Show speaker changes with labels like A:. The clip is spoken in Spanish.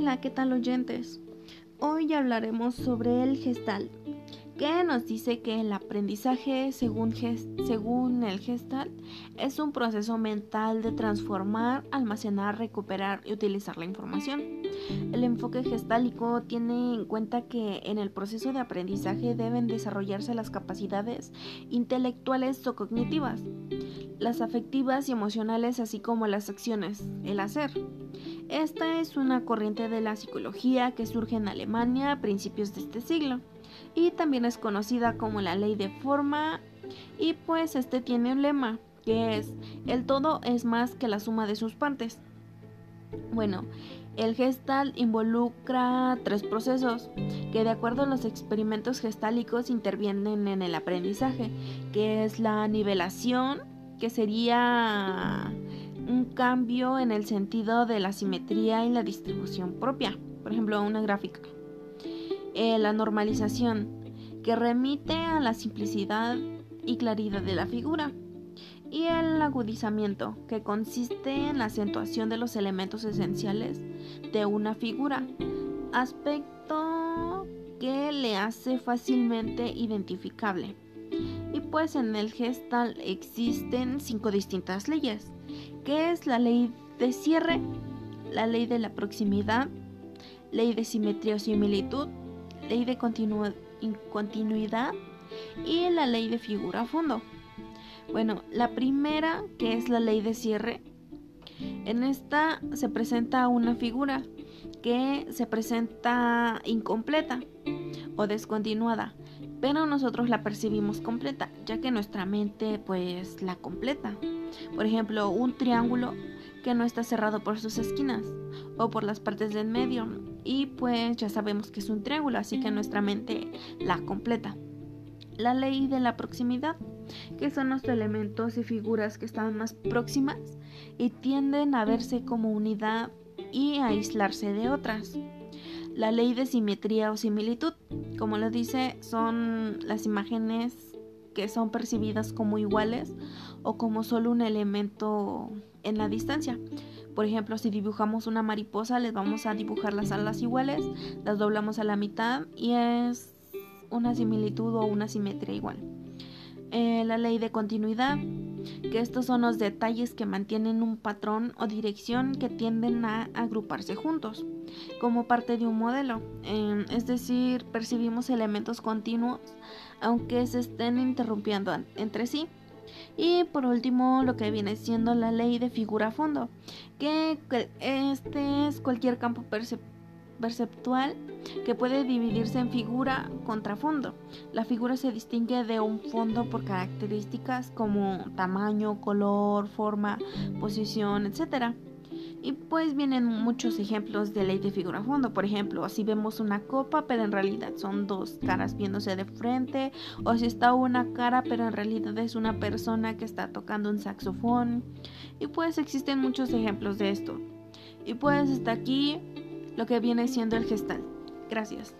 A: Hola, ¿qué tal oyentes? Hoy hablaremos sobre el gestal, que nos dice que el aprendizaje según, según el gestal es un proceso mental de transformar, almacenar, recuperar y utilizar la información. El enfoque gestálico tiene en cuenta que en el proceso de aprendizaje deben desarrollarse las capacidades intelectuales o cognitivas, las afectivas y emocionales, así como las acciones, el hacer. Esta es una corriente de la psicología que surge en Alemania a principios de este siglo y también es conocida como la ley de forma y pues este tiene un lema que es el todo es más que la suma de sus partes. Bueno, el gestal involucra tres procesos que de acuerdo a los experimentos gestálicos intervienen en el aprendizaje, que es la nivelación, que sería cambio en el sentido de la simetría y la distribución propia, por ejemplo, una gráfica. Eh, la normalización, que remite a la simplicidad y claridad de la figura. Y el agudizamiento, que consiste en la acentuación de los elementos esenciales de una figura, aspecto que le hace fácilmente identificable. Y pues en el gestal existen cinco distintas leyes ¿Qué es la ley de cierre? La ley de la proximidad, ley de simetría o similitud, ley de continuidad y la ley de figura a fondo. Bueno, la primera, que es la ley de cierre, en esta se presenta una figura que se presenta incompleta o descontinuada, pero nosotros la percibimos completa, ya que nuestra mente pues la completa. Por ejemplo, un triángulo que no está cerrado por sus esquinas o por las partes del medio y pues ya sabemos que es un triángulo, así que nuestra mente la completa. La ley de la proximidad, que son los elementos y figuras que están más próximas y tienden a verse como unidad y a aislarse de otras. La ley de simetría o similitud, como lo dice, son las imágenes que son percibidas como iguales o como solo un elemento en la distancia. Por ejemplo, si dibujamos una mariposa, les vamos a dibujar las alas iguales, las doblamos a la mitad y es una similitud o una simetría igual. Eh, la ley de continuidad, que estos son los detalles que mantienen un patrón o dirección que tienden a agruparse juntos, como parte de un modelo. Eh, es decir, percibimos elementos continuos aunque se estén interrumpiendo entre sí. Y por último, lo que viene siendo la ley de figura a fondo, que este es cualquier campo perceptual que puede dividirse en figura contra fondo. La figura se distingue de un fondo por características como tamaño, color, forma, posición, etc. Y pues vienen muchos ejemplos de ley de figura fondo. Por ejemplo, si vemos una copa, pero en realidad son dos caras viéndose de frente. O si está una cara, pero en realidad es una persona que está tocando un saxofón. Y pues existen muchos ejemplos de esto. Y pues está aquí lo que viene siendo el gestal. Gracias.